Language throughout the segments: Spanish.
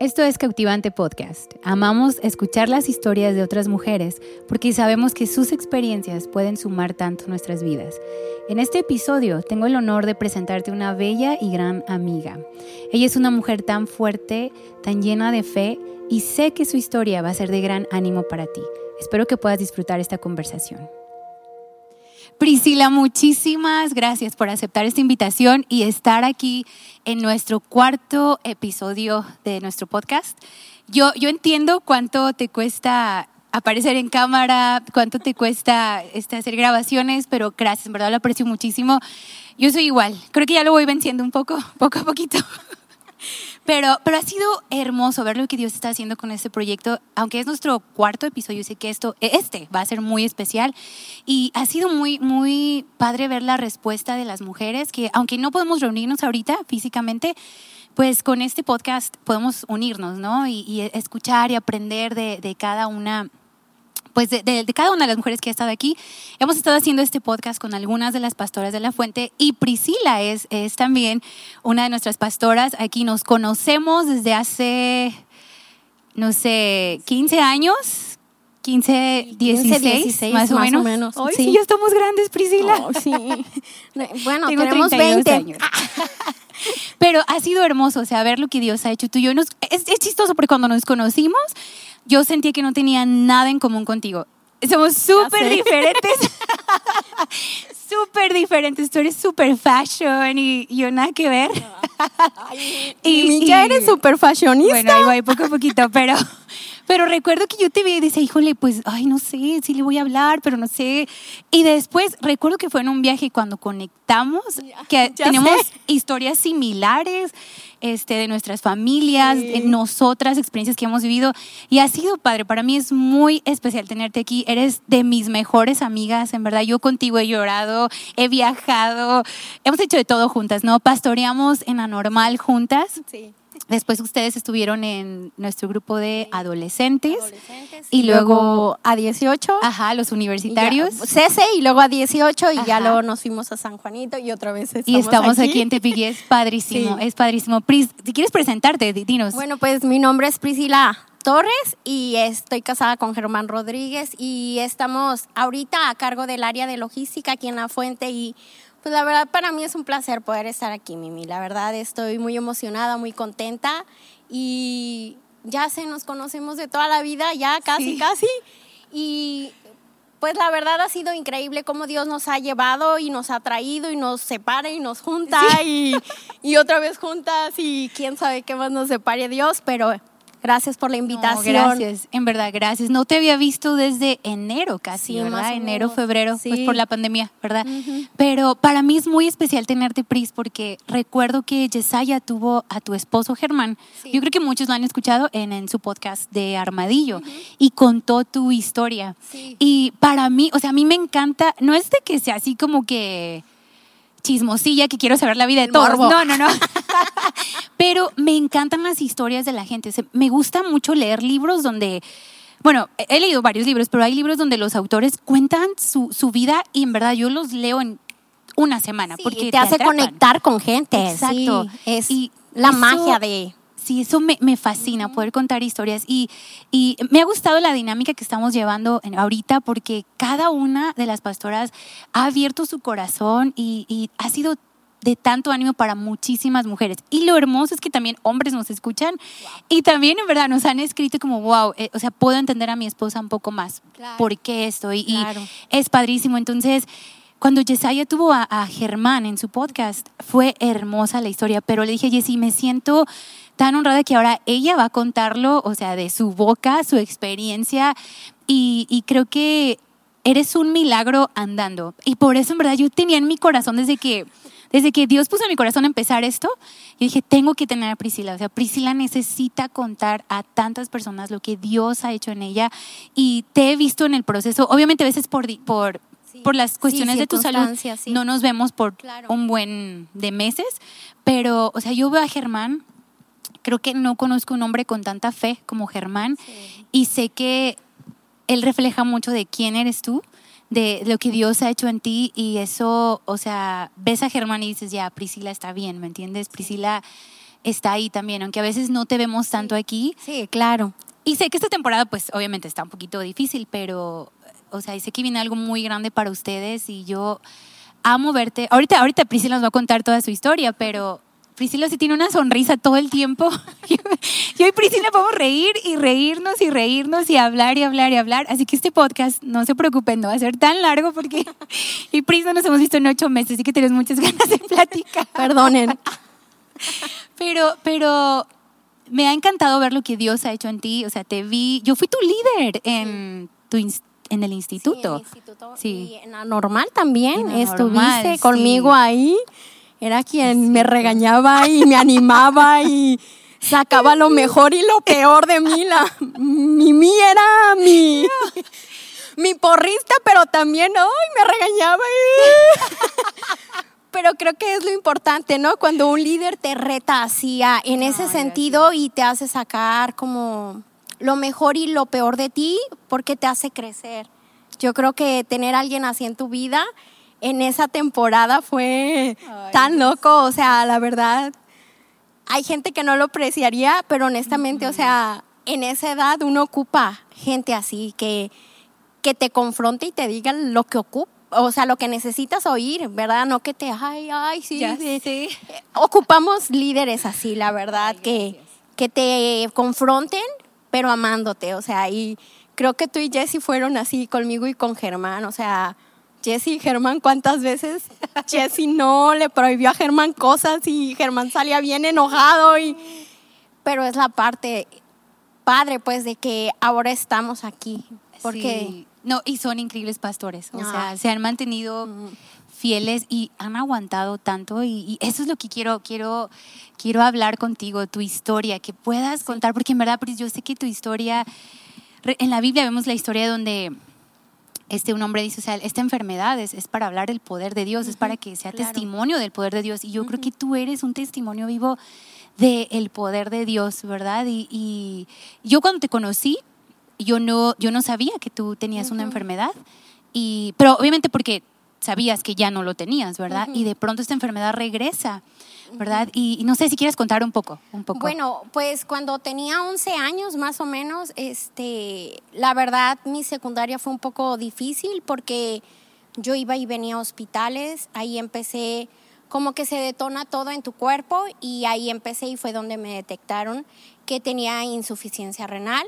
Esto es Cautivante Podcast. Amamos escuchar las historias de otras mujeres porque sabemos que sus experiencias pueden sumar tanto nuestras vidas. En este episodio tengo el honor de presentarte una bella y gran amiga. Ella es una mujer tan fuerte, tan llena de fe y sé que su historia va a ser de gran ánimo para ti. Espero que puedas disfrutar esta conversación. Priscila, muchísimas gracias por aceptar esta invitación y estar aquí en nuestro cuarto episodio de nuestro podcast. Yo, yo entiendo cuánto te cuesta aparecer en cámara, cuánto te cuesta este, hacer grabaciones, pero gracias, en verdad lo aprecio muchísimo. Yo soy igual, creo que ya lo voy venciendo un poco, poco a poquito. Pero, pero ha sido hermoso ver lo que Dios está haciendo con este proyecto, aunque es nuestro cuarto episodio, sé que esto, este va a ser muy especial y ha sido muy, muy padre ver la respuesta de las mujeres que, aunque no podemos reunirnos ahorita físicamente, pues con este podcast podemos unirnos, ¿no? Y, escuchar y aprender de, de cada una pues de, cada una de las mujeres que ha estado aquí, hemos estado haciendo este podcast con algunas de las pastoras de la fuente y Priscila es, es también una de nuestras pastoras. Aquí nos conocemos desde hace, no sé, 15 años. 15, 16, más, o menos. Hoy sí. ya estamos grandes, Priscila. Oh, sí. Bueno, tenemos 20 años. Pero ha sido hermoso, o sea, ver lo que Dios ha hecho tú y yo. Nos, es, es chistoso porque cuando nos conocimos, yo sentía que no tenía nada en común contigo. Somos súper diferentes. súper diferentes. Tú eres súper fashion y yo nada que ver. y, ya eres súper fashionista. Bueno, ahí voy poco a poquito, pero, pero recuerdo que yo te vi y decía, híjole, pues, ay, no sé, sí le voy a hablar, pero no sé. Y después recuerdo que fue en un viaje cuando conectamos, que tenemos historias similares este, de nuestras familias, de nosotras, experiencias que hemos vivido. Y ha sido padre. Para mí es muy especial tenerte aquí. Eres de mis mejores amigas, en verdad. Yo contigo he llorado, he viajado, hemos hecho de todo juntas, ¿no? Pastoreamos en Anormal juntas. Sí. Después ustedes estuvieron en nuestro grupo de adolescentes, y, luego, a 18. Ajá, los universitarios. Cese y luego a 18 y ya luego nos fuimos a San Juanito y otra vez estamos Y estamos aquí, en Tepic es padrísimo, es padrísimo. Pris, si quieres presentarte, dinos. Bueno, pues mi nombre es Priscila Torres y estoy casada con Germán Rodríguez y estamos ahorita a cargo del área de logística aquí en La Fuente y pues la verdad para mí es un placer poder estar aquí, Mimi. La verdad estoy muy emocionada, muy contenta y ya se nos conocemos de toda la vida, ya casi, casi. Y pues la verdad ha sido increíble cómo Dios nos ha llevado y nos ha traído y nos separa y nos junta y, y, otra vez juntas y quién sabe qué más nos separe Dios, pero Gracias por la invitación. gracias, en verdad, gracias. No te había visto desde enero casi, ¿verdad? Enero, febrero, pues por la pandemia, ¿verdad? Pero para mí es muy especial tenerte, Pris, porque recuerdo que Yesaya tuvo a tu esposo Germán. Yo creo que muchos lo han escuchado en, en su podcast de Armadillo y contó tu historia. Y para mí, o sea, a mí me encanta, no es de que sea así como que chismosilla que quiero saber la vida de todos. No, no, no. Pero me encantan las historias de la gente. Me gusta mucho leer libros donde, bueno, he leído varios libros, pero hay libros donde los autores cuentan su, su vida y en verdad yo los leo en una semana. porque te, hace conectar con gente. Exacto. es y la magia de Sí, eso me, me fascina, poder contar historias. Y, y, me ha gustado la dinámica que estamos llevando ahorita porque cada una de las pastoras ha abierto su corazón y, y ha sido de tanto ánimo para muchísimas mujeres. Y lo hermoso es que también hombres nos escuchan y también en verdad nos han escrito como, wow, eh, o sea, puedo entender a mi esposa un poco más por qué estoy. Y es padrísimo. Entonces, cuando Yesaya tuvo a, a, Germán en su podcast, fue hermosa la historia, pero le dije, Jessy, me siento tan honrada que ahora ella va a contarlo, o sea, de su boca, su experiencia, y, creo que eres un milagro andando. Y por eso, en verdad, yo tenía en mi corazón desde que, desde que Dios puso en mi corazón empezar esto, yo dije, tengo que tener a Priscila. O sea, Priscila necesita contar a tantas personas lo que Dios ha hecho en ella. Y te he visto en el proceso, obviamente a veces por, por, por las cuestiones de tu salud, no nos vemos por un buen de meses, pero, o sea, yo veo a Germán creo que no conozco un hombre con tanta fe como Germán y sé que él refleja mucho de quién eres tú, de lo que Dios ha hecho en ti y eso, o sea, ves a Germán y dices, ya, Priscila está bien, ¿me entiendes? Priscila está ahí también, aunque a veces no te vemos tanto aquí. Sí, claro. Y sé que esta temporada, pues obviamente está un poquito difícil, pero, o sea, sé que viene algo muy grande para ustedes y yo amo verte. Ahorita, ahorita Priscila nos va a contar toda su historia, pero Priscila sí tiene una sonrisa todo el tiempo. Yo y Priscila podemos reír y reírnos y reírnos y hablar y hablar y hablar. Así que este podcast, no se preocupen, no va a ser tan largo porque y Priscila nos hemos visto en ocho meses, así que tenemos muchas ganas de platicar. Perdonen. Pero, pero me ha encantado ver lo que Dios ha hecho en ti. O sea, te vi, yo fui tu líder en, tu, en el instituto. Sí, en el instituto. Sí. Y en la normal también. En la Estuviste normal, sí. conmigo ahí. Era quien me regañaba y me animaba y sacaba lo mejor y lo peor de mí. La, mi mí era mi, mi porrista, pero también ay, me regañaba. Pero creo que es lo importante, ¿no? Cuando un líder te reta así en ese sentido y te hace sacar como lo mejor y lo peor de ti porque te hace crecer. Yo creo que tener a alguien así en tu vida en esa temporada fue Ay, tan loco, o sea, la verdad, hay gente que no lo apreciaría, pero honestamente, o sea, en esa edad uno ocupa gente así que, que te confronte y te diga lo que ocupa. O sea, lo que necesitas oír, ¿verdad? No que te, ay, ay, sí. Sí. sé. Ocupamos líderes así, la verdad, Ay, que, que te confronten, pero amándote. O sea, y creo que tú y Jesse fueron así conmigo y con Germán. O sea, Jesse y Germán, ¿cuántas veces Jesse no le prohibió a Germán cosas y Germán salía bien enojado? Y... Pero es la parte padre, pues, de que ahora estamos aquí. Porque Sí. No, y son increíbles pastores. O sea, se han mantenido fieles y han aguantado tanto. Y, y eso es lo que quiero, quiero, quiero hablar contigo, tu historia, que puedas contar, porque en verdad, yo sé que tu historia, en la Biblia vemos la historia donde este, un hombre dice, o sea, esta enfermedad es, es para hablar del poder de Dios, es para que sea claro. testimonio del poder de Dios. Y yo creo que tú eres un testimonio vivo del poder de Dios, ¿verdad? Y, y yo cuando te conocí, yo no, yo no sabía que tú tenías una enfermedad, y, pero obviamente porque sabías que ya no lo tenías, ¿verdad? Y de pronto esta enfermedad regresa, ¿verdad? y, y no sé si quieres contar un poco, un poco. Bueno, pues cuando tenía 11 años más o menos, este, la verdad mi secundaria fue un poco difícil porque yo iba y venía a hospitales, ahí empecé como que se detona todo en tu cuerpo y ahí empecé y fue donde me detectaron que tenía insuficiencia renal,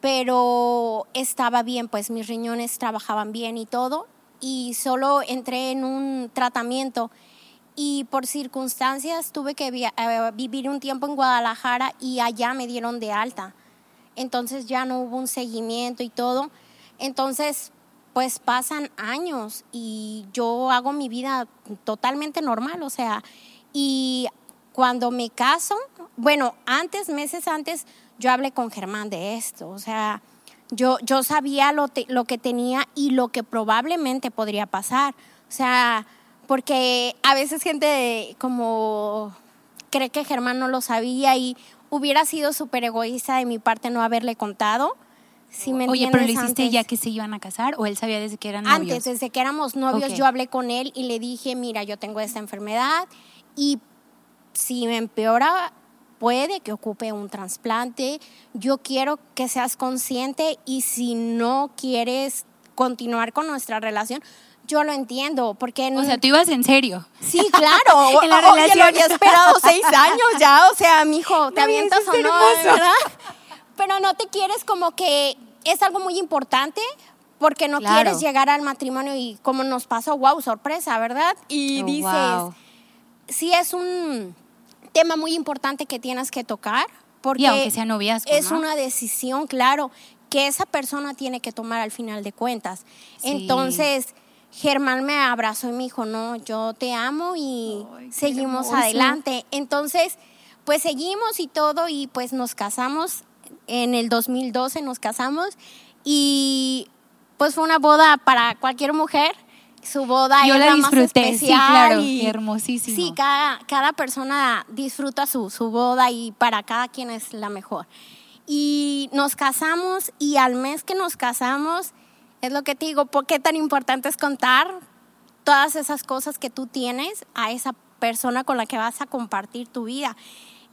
pero estaba bien, pues mis riñones trabajaban bien y todo y solo entré en un tratamiento y por circunstancias tuve que via- eh, vivir un tiempo en Guadalajara y allá me dieron de alta. Entonces ya no hubo un seguimiento y todo. Entonces, pues pasan años y yo hago mi vida totalmente normal, o sea, y cuando me caso, bueno, antes, meses antes, yo hablé con Germán de esto, o sea, yo, yo sabía lo, te- lo que tenía y lo que probablemente podría pasar, o sea, porque a veces gente como cree que Germán no lo sabía y hubiera sido súper egoísta de mi parte no haberle contado. Si me Oye, pero lo hiciste antes. ya que se iban a casar o él sabía desde que eran novios. Antes, desde que éramos novios, yo hablé con él y le dije, mira, yo tengo esta enfermedad y si me empeora, puede que ocupe un trasplante. Yo quiero que seas consciente y si no quieres continuar con nuestra relación, yo lo entiendo, porque... O sea, tú ibas en serio. Sí, claro. En la relación. lo había esperado seis años ya. O sea, mijo, ¿te No, avientas o no? ¿verdad? Pero no te quieres como que es algo muy importante porque no Claro. quieres llegar al matrimonio y como nos pasó, wow, sorpresa, ¿verdad? Y Oh, dices, wow. sí es un tema muy importante que tienes que tocar porque Y aunque sea noviazgo, es ¿no? una decisión, claro, que esa persona tiene que tomar al final de cuentas. Sí. Entonces, Germán me abrazó y me dijo, no, yo te amo y Ay, seguimos adelante. Entonces, pues seguimos y todo y pues nos casamos. En el 2012 nos casamos y pues fue una boda para cualquier mujer. Su boda Yo es la la más disfruté, sí, especial claro, y- hermosísimo. Sí, cada, cada persona disfruta su, su boda y para cada quien es la mejor. Y nos casamos y al mes que nos casamos, es lo que te digo, ¿por qué tan importante es contar todas esas cosas que tú tienes a esa persona con la que vas a compartir tu vida?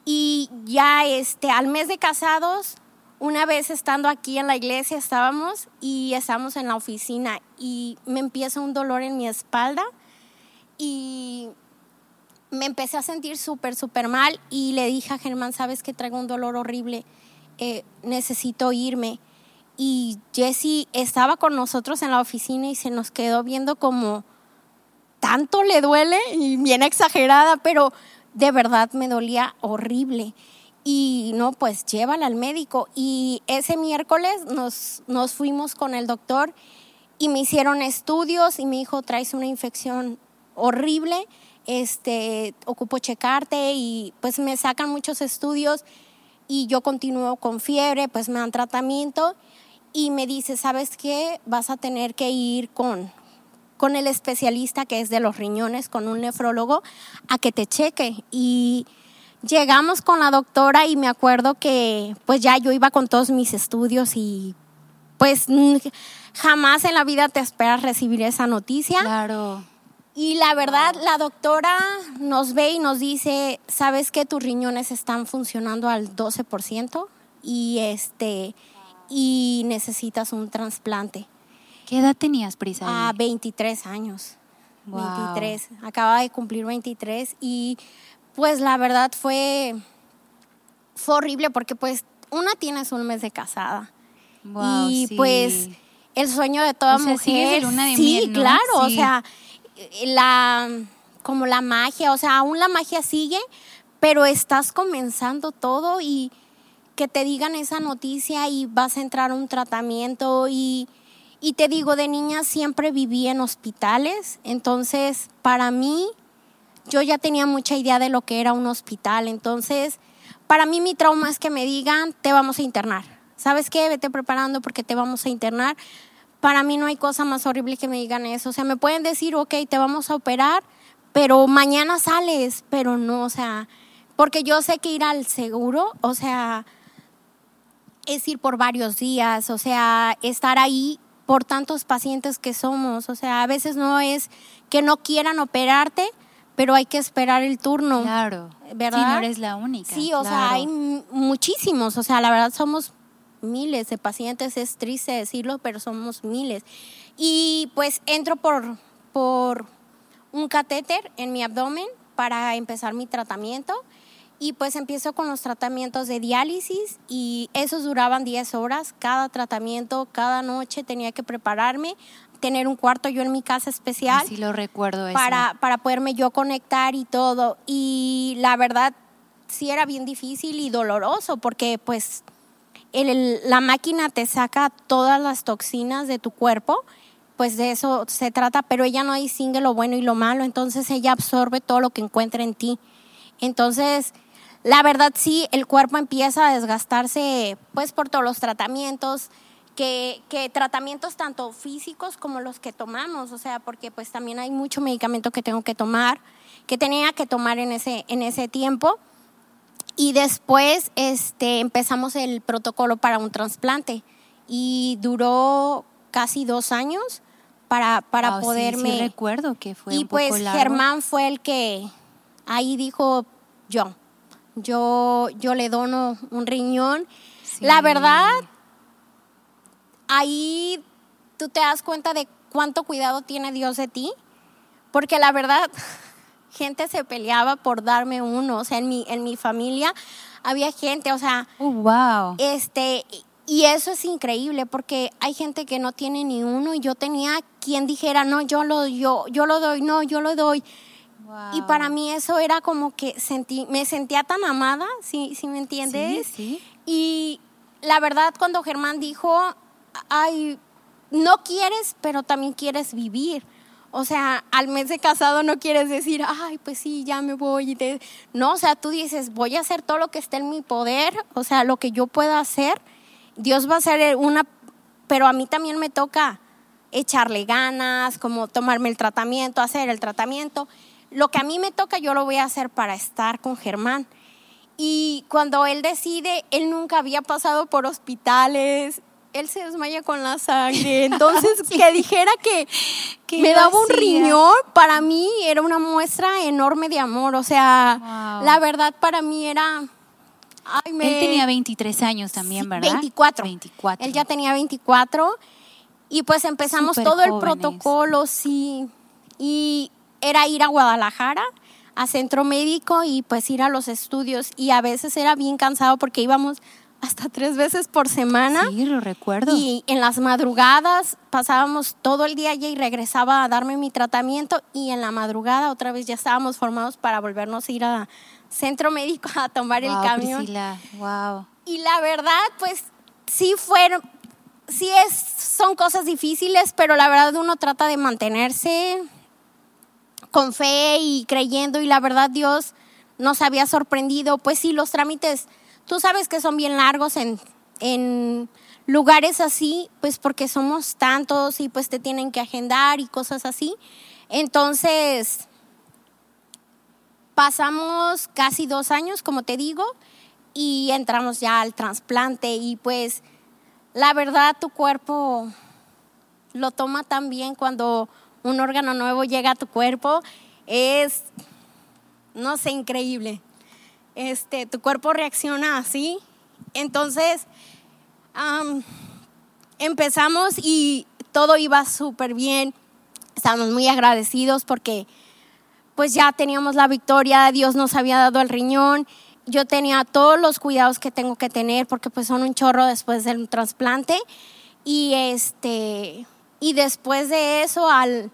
Y ya este, al mes de casados, una vez estando aquí en la iglesia estábamos y estábamos en la oficina y me empieza un dolor en mi espalda y me empecé a sentir súper, súper mal y le dije a Germán, sabes que traigo un dolor horrible, eh, necesito irme. Y Jessie estaba con nosotros en la oficina y se nos quedó viendo como, tanto le duele y bien exagerada, pero de verdad me dolía horrible. Y no, pues llévala al médico. Y ese miércoles nos, nos fuimos con el doctor y me hicieron estudios y me dijo, traes una infección horrible este, ocupo checarte y pues me sacan muchos estudios y yo continúo con fiebre, pues me dan tratamiento y me dice, ¿sabes qué? Vas a tener que ir con, con el especialista que es de los riñones, con un nefrólogo, a que te cheque. Y llegamos con la doctora y me acuerdo que pues ya yo iba con todos mis estudios y pues jamás en la vida te esperas recibir esa noticia. Claro. Y la verdad, la doctora nos ve y nos dice, ¿sabes que tus riñones están funcionando al 12% y este y necesitas un trasplante? ¿Qué edad tenías, Prisa? A 23 años. 23. Acaba de cumplir 23 y pues la verdad fue fue horrible porque pues una tienes un mes de casada. y pues el sueño de toda mujer. luna de sí, claro, o sea, la, como la magia, o sea, aún la magia sigue, pero estás comenzando todo y que te digan esa noticia y vas a entrar a un tratamiento y, y te digo, de niña siempre viví en hospitales, entonces para mí yo ya tenía mucha idea de lo que era un hospital, entonces para mí mi trauma es que me digan, te vamos a internar. ¿Sabes qué? Vete preparando porque te vamos a internar para mí no hay cosa más horrible que me digan eso. O sea, me pueden decir, ok, te vamos a operar, pero mañana sales, pero no, o sea, porque yo sé que ir al seguro, o sea, es ir por varios días, o sea, estar ahí por tantos pacientes que somos, o sea, a veces no es que no quieran operarte, pero hay que esperar el turno. Claro. ¿Verdad? Sí, no eres la única. Sí, o sea, hay muchísimos, o sea, la verdad somos miles de pacientes, es triste decirlo, pero somos miles. Y pues entro por, por un catéter en mi abdomen para empezar mi tratamiento y pues empiezo con los tratamientos de diálisis y esos duraban 10 horas, cada tratamiento, cada noche tenía que prepararme, tener un cuarto yo en mi casa especial. Sí, lo recuerdo Para, para poderme yo conectar y todo. Y la verdad sí era bien difícil y doloroso porque pues la máquina te saca todas las toxinas de tu cuerpo, pues de eso se trata, pero ella no distingue lo bueno y lo malo, entonces ella absorbe todo lo que encuentra en ti. Entonces, la verdad sí, el cuerpo empieza a desgastarse pues por todos los tratamientos, que, que, tratamientos tanto físicos como los que tomamos, o sea, porque pues también hay mucho medicamento que tengo que tomar, que tenía que tomar en ese, en ese tiempo. Y después este, empezamos el protocolo para un trasplante y duró casi dos años para, para poderme... Sí, recuerdo que fue Y un pues poco largo. Germán fue el que ahí dijo yo, yo, yo le dono un riñón. Sí. La verdad, ahí tú te das cuenta de cuánto cuidado tiene Dios de ti, porque la verdad gente se peleaba por darme uno, o sea, en mi, en mi familia había gente, o sea, Oh, wow. este, y eso es increíble porque hay gente que no tiene ni uno y yo tenía quien dijera, no, yo lo, yo, yo lo doy, no, yo lo doy. Y Wow. para mí eso era como que sentí, me sentía tan amada, si me entiendes? Sí, sí. Y la verdad, cuando Germán dijo, ay, no quieres, pero también quieres vivir. O sea, al mes de casado no quieres decir, ay, pues sí, ya me voy. y te-". No, o sea, tú dices, voy a hacer todo lo que esté en mi poder, o sea, lo que yo pueda hacer. Dios va a hacer una, pero a mí también me toca echarle ganas, como tomarme el tratamiento, hacer el tratamiento. Lo que a mí me toca, yo lo voy a hacer para estar con Germán. Y cuando él decide, él nunca había pasado por hospitales, él se desmaya con la sangre. Entonces, que dijera que me daba un riñón, para mí era una muestra enorme de amor. O sea, la verdad para mí era... Él tenía 23 años también, ¿verdad? 24. 24. Él ya tenía 24. Y pues empezamos todo el protocolo, sí. Y era ir a Guadalajara, a centro médico y pues ir a los estudios. Y a veces era bien cansado porque íbamos hasta tres veces por semana. Sí, lo recuerdo. Y en las madrugadas pasábamos todo el día allí y regresaba a darme mi tratamiento y en la madrugada otra vez ya estábamos formados para volvernos a ir a centro médico a tomar el camión. Wow. Y la verdad, pues sí fueron, sí es, son cosas difíciles, pero la verdad uno trata de mantenerse con fe y creyendo y la verdad Dios nos había sorprendido. Pues sí, los trámites Tú sabes que son bien largos en, en lugares así, pues porque somos tantos y pues te tienen que agendar y cosas así. Entonces, pasamos casi dos años, como te digo, y entramos ya al trasplante y pues la verdad tu cuerpo lo toma tan bien cuando un órgano nuevo llega a tu cuerpo. Es, no sé, increíble este, tu cuerpo reacciona así. Entonces, empezamos y todo iba súper bien. Estábamos muy agradecidos porque pues ya teníamos la victoria, Dios nos había dado el riñón. Yo tenía todos los cuidados que tengo que tener porque pues son un chorro después del trasplante. Y este y después de eso al,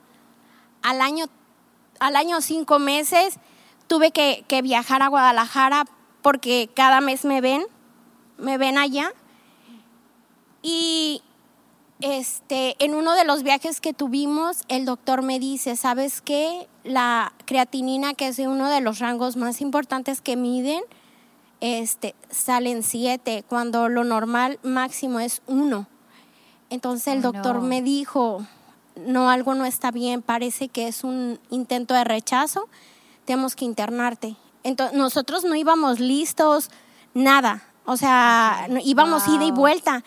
al año al año cinco meses tuve que, viajar a Guadalajara porque cada mes me ven, me ven allá. Y este, en uno de los viajes que tuvimos, el doctor me dice, ¿sabes qué? La creatinina, que es uno de los rangos más importantes que miden, este, salen siete, cuando lo normal máximo es uno. Entonces el doctor me dijo, no, algo no está bien, parece que es un intento de rechazo tenemos que internarte. Entonces, nosotros no íbamos listos, nada. O sea, íbamos ida y vuelta.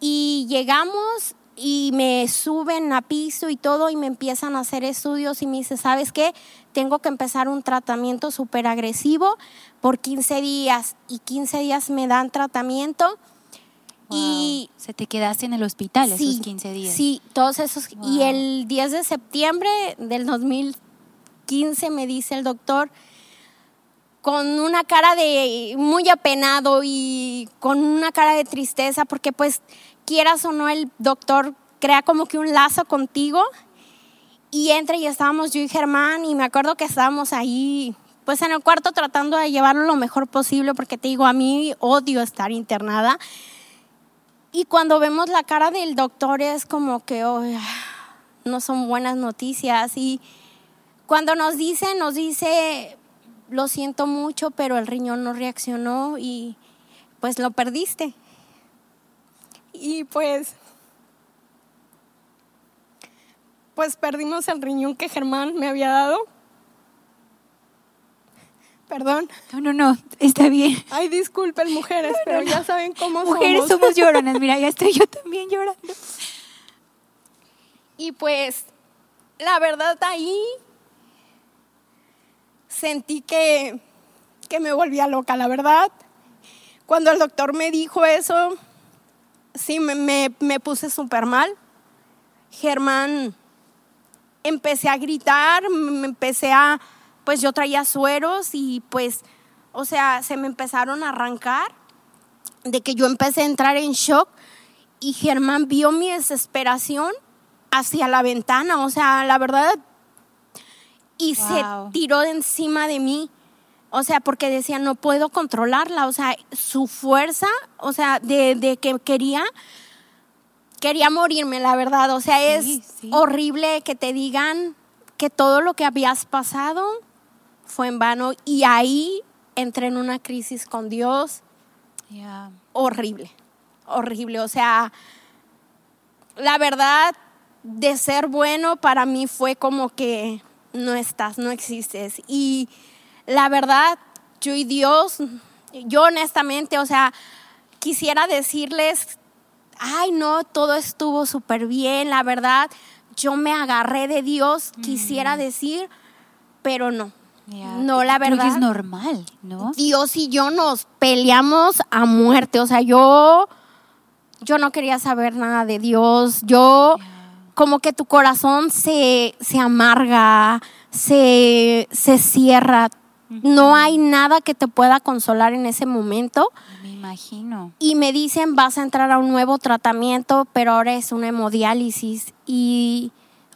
Y llegamos y me suben a piso y todo y me empiezan a hacer estudios y me dice, ¿sabes qué? Tengo que empezar un tratamiento súper agresivo por 15 días y 15 días me dan tratamiento. Y se te quedaste en el hospital esos 15 días. Sí, todos esos. Y el 10 de septiembre del 2000 15, me dice el doctor, con una cara de muy apenado y con una cara de tristeza, porque pues quieras o no, el doctor crea como que un lazo contigo. Y entra y estábamos yo y Germán, y me acuerdo que estábamos ahí, pues en el cuarto tratando de llevarlo lo mejor posible, porque te digo, a mí odio estar internada. Y cuando vemos la cara del doctor es como que no son buenas noticias. Y cuando nos dice, nos dice, lo siento mucho, pero el riñón no reaccionó y pues lo perdiste. Y pues, pues perdimos el riñón que Germán me había dado. Perdón. No, no, no, está bien. Ay, disculpen, mujeres, pero ya saben cómo mujeres somos. Mujeres somos lloronas, mira, ya estoy yo también llorando. Y pues, la verdad ahí sentí que, me volvía loca, la verdad. Cuando el doctor me dijo eso, sí, me, me puse súper mal. Germán, empecé a gritar, me empecé a, pues yo traía sueros y pues, o sea, se me empezaron a arrancar, de que yo empecé a entrar en shock y Germán vio mi desesperación hacia la ventana, o sea, la verdad y se tiró de encima de mí. O sea, porque decía, no puedo controlarla. O sea, su fuerza, o sea, de, que quería, quería morirme, la verdad. O sea, es horrible que te digan que todo lo que habías pasado fue en vano. Y ahí entré en una crisis con Dios. Horrible, horrible. O sea, la verdad, de ser bueno para mí fue como que no estás, no existes. Y la verdad, yo y Dios, yo honestamente, o sea, quisiera decirles ay, no, todo estuvo súper bien, la verdad, yo me agarré de Dios, quisiera decir, pero no. No, la verdad. Creo que es normal, ¿no? Dios y yo nos peleamos a muerte. O sea, yo, yo no quería saber nada de Dios. Yo, como que tu corazón se, se amarga, se, se cierra. No hay nada que te pueda consolar en ese momento. Me imagino. Y me dicen, vas a entrar a un nuevo tratamiento, pero ahora es una hemodiálisis. Y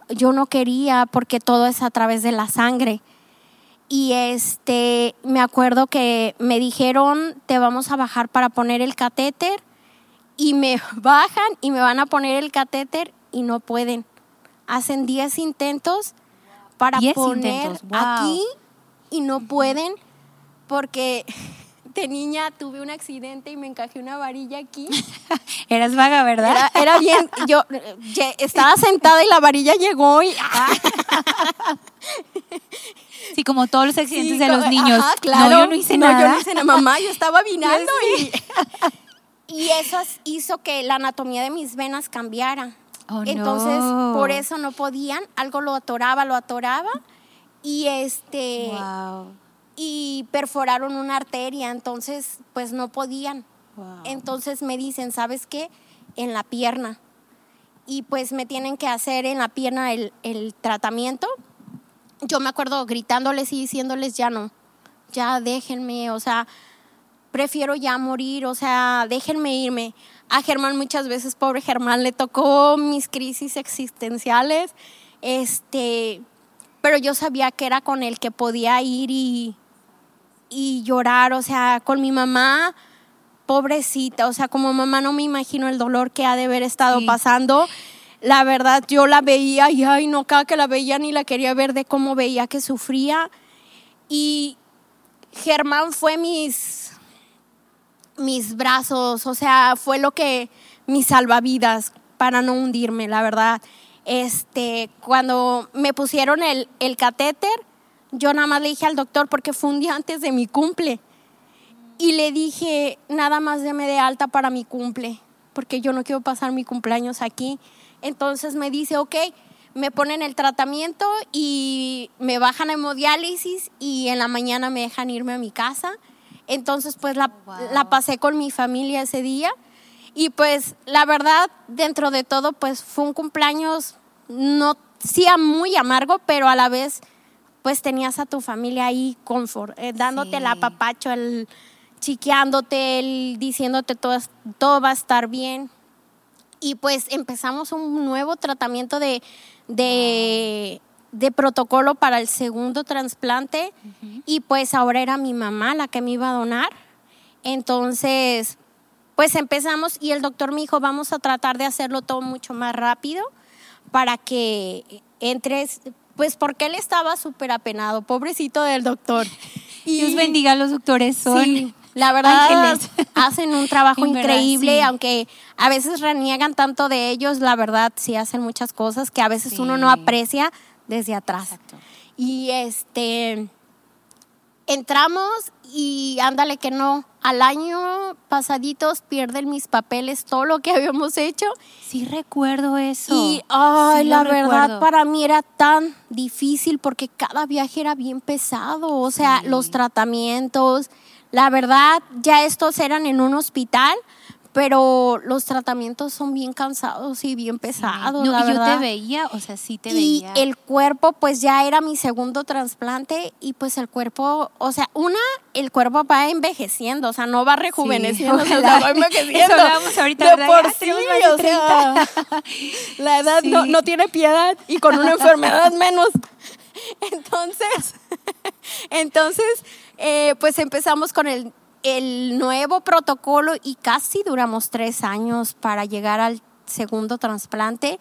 yo no quería porque todo es a través de la sangre. Y este, me acuerdo que me dijeron, te vamos a bajar para poner el catéter. Y me bajan y me van a poner el catéter y no pueden. Hacen 10 intentos para poner aquí y no pueden porque de niña tuve un accidente y me encajé una varilla aquí. Eras vaga, ¿verdad? Era, bien, yo estaba sentada y la varilla llegó y... Sí, como todos los accidentes de los niños. claro. No, yo no hice nada. Yo no hice nada, mamá, yo estaba vinando y... Y eso hizo que la anatomía de mis venas cambiara. Oh, Entonces, por eso no podían, algo lo atoraba, lo atoraba y este y perforaron una arteria, entonces pues no podían. Entonces me dicen, ¿sabes qué? En la pierna. Y pues me tienen que hacer en la pierna el, el tratamiento yo me acuerdo gritándoles y diciéndoles, ya no, ya déjenme, o sea, prefiero ya morir, o sea, déjenme irme. A Germán muchas veces, pobre Germán, le tocó mis crisis existenciales, este, pero yo sabía que era con el que podía ir y, y llorar, o sea, con mi mamá, pobrecita, o sea, como mamá no me imagino el dolor que ha de haber estado pasando la verdad yo la veía y ay no, cada que la veía ni la quería ver de cómo veía que sufría. Y Germán fue mis, mis brazos, o sea, fue lo que, mis salvavidas para no hundirme, la verdad. Este, cuando me pusieron el, el catéter, yo nada más le dije al doctor, porque fue un día antes de mi cumple, y le dije, nada más déme de alta para mi cumple, porque yo no quiero pasar mi cumpleaños aquí. Entonces me dice, ok, me ponen el tratamiento y me bajan a hemodiálisis y en la mañana me dejan irme a mi casa. Entonces pues la, la pasé con mi familia ese día y pues la verdad dentro de todo pues fue un cumpleaños no sí muy amargo, pero a la vez pues tenías a tu familia ahí confort, eh, dándote el apapacho, el chiqueándote, el diciéndote todo, todo va a estar bien. Y pues empezamos un nuevo tratamiento de, de, protocolo para el segundo trasplante. Y pues ahora era mi mamá la que me iba a donar. Entonces, pues empezamos y el doctor me dijo, vamos a tratar de hacerlo todo mucho más rápido para que entres, pues porque él estaba súper apenado, pobrecito del doctor. Y, Dios bendiga a los doctores, son la verdad, hacen un trabajo increíble, aunque a veces reniegan tanto de ellos, la verdad sí hacen muchas cosas que a veces uno no aprecia desde atrás. Y este entramos y ándale que no, al año pasaditos pierden mis papeles todo lo que habíamos hecho. Sí recuerdo eso. Y ay, la verdad para mí era tan difícil porque cada viaje era bien pesado, o sea, los tratamientos, la verdad, ya estos eran en un hospital, pero los tratamientos son bien cansados y bien pesados. No, yo te veía, o sea, sí te veía. Y el cuerpo, pues ya era mi segundo trasplante y pues el cuerpo, o sea, una, el cuerpo va envejeciendo, o sea, no va rejuveneciendo, sí, va envejeciendo. Eso ahorita, de por sí, o sea, la edad no, no tiene piedad y con una enfermedad menos. Entonces, entonces eh, pues empezamos con el, el nuevo protocolo y casi duramos tres años para llegar al segundo trasplante.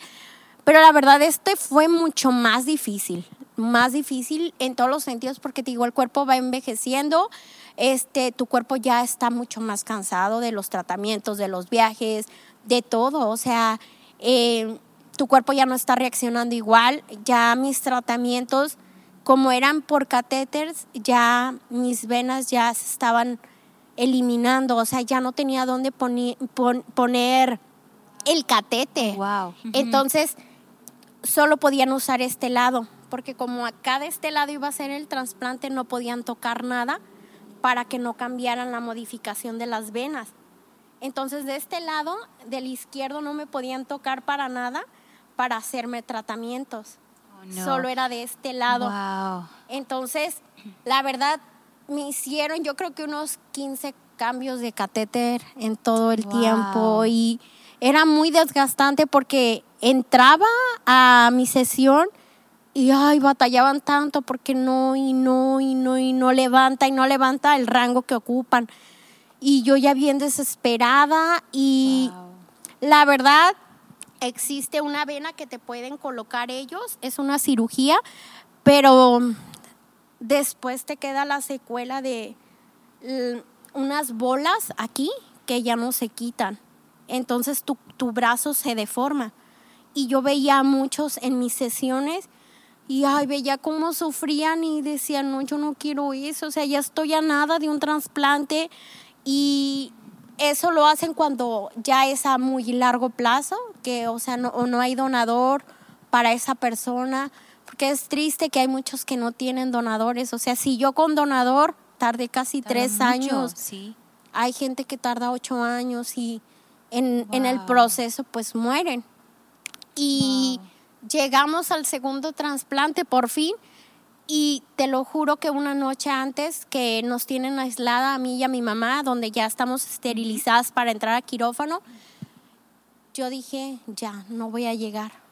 Pero la verdad, este fue mucho más difícil, más difícil en todos los sentidos porque te digo, el cuerpo va envejeciendo, este, tu cuerpo ya está mucho más cansado de los tratamientos, de los viajes, de todo. O sea, eh, tu cuerpo ya no está reaccionando igual, ya mis tratamientos como eran por catéteres, ya mis venas ya estaban eliminando, o sea, ya no tenía dónde poner el catete. Wow. Entonces, solo podían usar este lado, porque como acá de este lado iba a ser el trasplante, no podían tocar nada para que no cambiaran la modificación de las venas. Entonces, de este lado, del izquierdo, no me podían tocar para nada para hacerme tratamientos. Oh, no. Solo era de este lado. Wow. Entonces, la verdad, me hicieron yo creo que unos 15 cambios de catéter en todo el Wow. tiempo y era muy desgastante porque entraba a mi sesión y ay, batallaban tanto porque no y no y no y no levanta y no levanta el rango que ocupan. Y yo ya bien desesperada y Wow. la verdad, existe una vena que te pueden colocar ellos, es una cirugía, pero después te queda la secuela de l- unas bolas aquí que ya no se quitan. Entonces tu, tu brazo se deforma. Y yo veía a muchos en mis sesiones y ay, veía cómo sufrían y decían, no, yo no quiero eso, o sea, ya estoy a nada de un trasplante y eso lo hacen cuando ya es a muy largo plazo, que o sea, o no hay donador para esa persona, porque es triste que hay muchos que no tienen donadores, o sea, si yo con donador tardé casi Tarda tres mucho, años, Sí. hay gente que tarda ocho años y en, en el proceso pues mueren. Y llegamos al segundo trasplante por fin y te lo juro que una noche antes que nos tienen aislada a mí y a mi mamá, donde ya estamos esterilizadas para entrar a quirófano, yo dije, ya, no voy a llegar.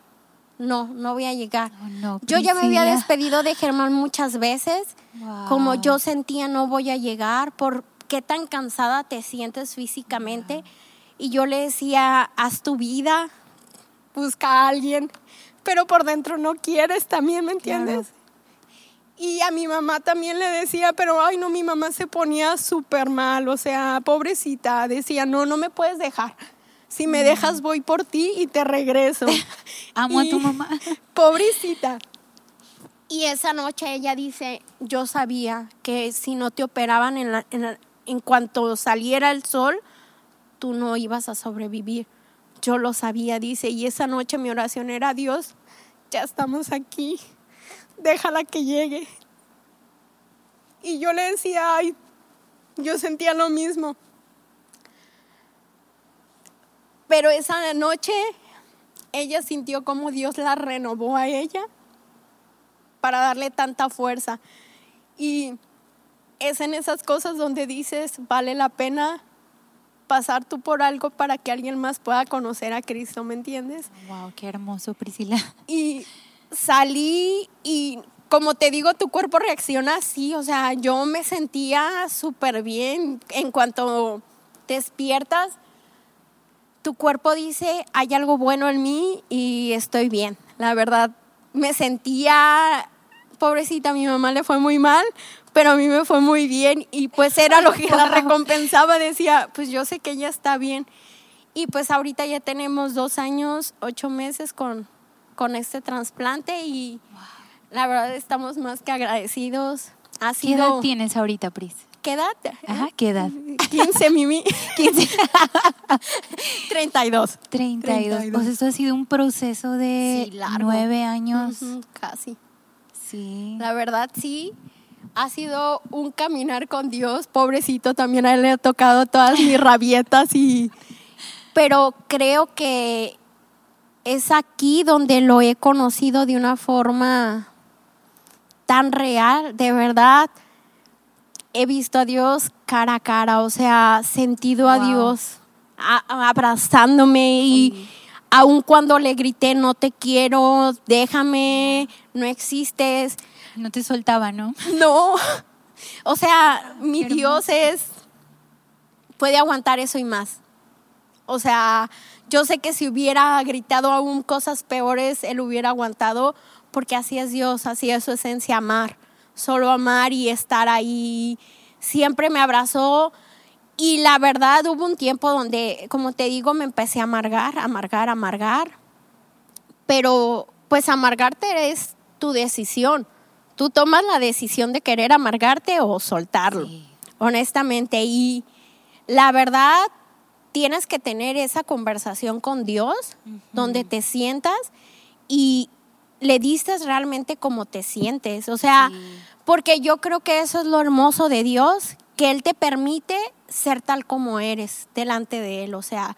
No, no voy a llegar. Oh, no, Yo ya me había despedido de Germán muchas veces, Wow. como yo sentía no voy a llegar, por qué tan cansada te sientes físicamente. Y yo le decía, haz tu vida, busca a alguien, pero por dentro no quieres también, ¿me entiendes? Y a mi mamá también le decía, pero ay no, mi mamá se ponía súper mal, o sea, pobrecita, decía, no, no me puedes dejar. Si me dejas voy por ti y te regreso. Amo a tu mamá. Pobrecita. Y esa noche ella dice, yo sabía que si no te operaban en, la- en la- en cuanto saliera el sol, tú no ibas a sobrevivir. Yo lo sabía, dice, y esa noche mi oración era, Dios, ya estamos aquí, déjala que llegue. Y yo le decía, ay, yo sentía lo mismo. Pero esa noche ella sintió como Dios la renovó a ella para darle tanta fuerza. Y es en esas cosas donde dices, vale la pena pasar tú por algo para que alguien más pueda conocer a Cristo, ¿me entiendes? Wow, qué hermoso, Priscila. Y salí y como te digo, tu cuerpo reacciona así, o sea, yo me sentía súper bien en cuanto despiertas. Tu cuerpo dice, hay algo bueno en mí y estoy bien. La verdad, me sentía, pobrecita, a mi mamá le fue muy mal, pero a mí me fue muy bien y pues era lo que la recompensaba. Decía, pues yo sé que ella está bien. Y pues ahorita ya tenemos dos años, ocho meses con, con este trasplante y la verdad estamos más que agradecidos. Ha ¿Qué edad sido... tienes ahorita, Pris? ¿Qué edad? Ajá, ¿qué edad? 15, Mimi. 15. 32. 32. 32. O sea, esto ha sido un proceso de Sí, largo. nueve años. Casi. Sí. La verdad, sí. Ha sido un caminar con Dios. Pobrecito, también a él le ha tocado todas mis rabietas y... Pero creo que es aquí donde lo he conocido de una forma tan real, de verdad. He visto a Dios cara a cara, o sea, sentido a. Dios a- abrazándome y aun cuando le grité no te quiero, déjame, no existes, No te soltaba, ¿no? no. O sea, mi Qué Dios es puede aguantar eso y más. O sea, yo sé que si hubiera gritado aún cosas peores, él hubiera aguantado, porque así es Dios, así es su esencia, amar. Solo amar y estar ahí. Siempre me abrazó. Y la verdad, hubo un tiempo donde, como te digo, me empecé a amargar, amargar, amargar. Pero pues amargarte es tu decisión. Tú tomas la decisión de querer amargarte o soltarlo Sí. honestamente. Y la verdad, tienes que tener esa conversación con Dios, donde te sientas y le dices realmente cómo te sientes. O sea, porque yo creo que eso es lo hermoso de Dios, que Él te permite ser tal como eres delante de Él. O sea,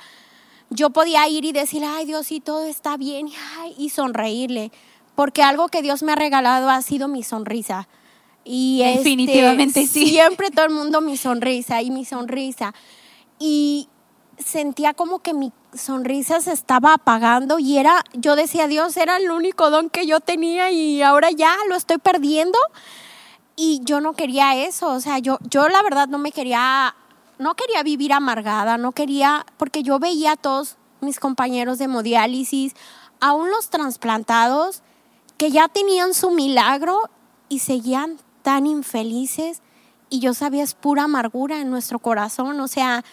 yo podía ir y decir, ay Dios, sí, todo está bien, y sonreírle, porque algo que Dios me ha regalado ha sido mi sonrisa. Y este, Definitivamente sí. Siempre todo el mundo mi sonrisa y mi sonrisa. Y sentía como que mi sonrisa se estaba apagando y era, yo decía, Dios, era el único don que yo tenía y ahora ya lo estoy perdiendo. Y yo no quería eso, o sea, yo, yo la verdad no me quería, no quería vivir amargada, no quería, porque yo veía a todos mis compañeros de hemodiálisis, aún los trasplantados, que ya tenían su milagro y seguían tan infelices y yo sabía es pura amargura en nuestro corazón, o sea,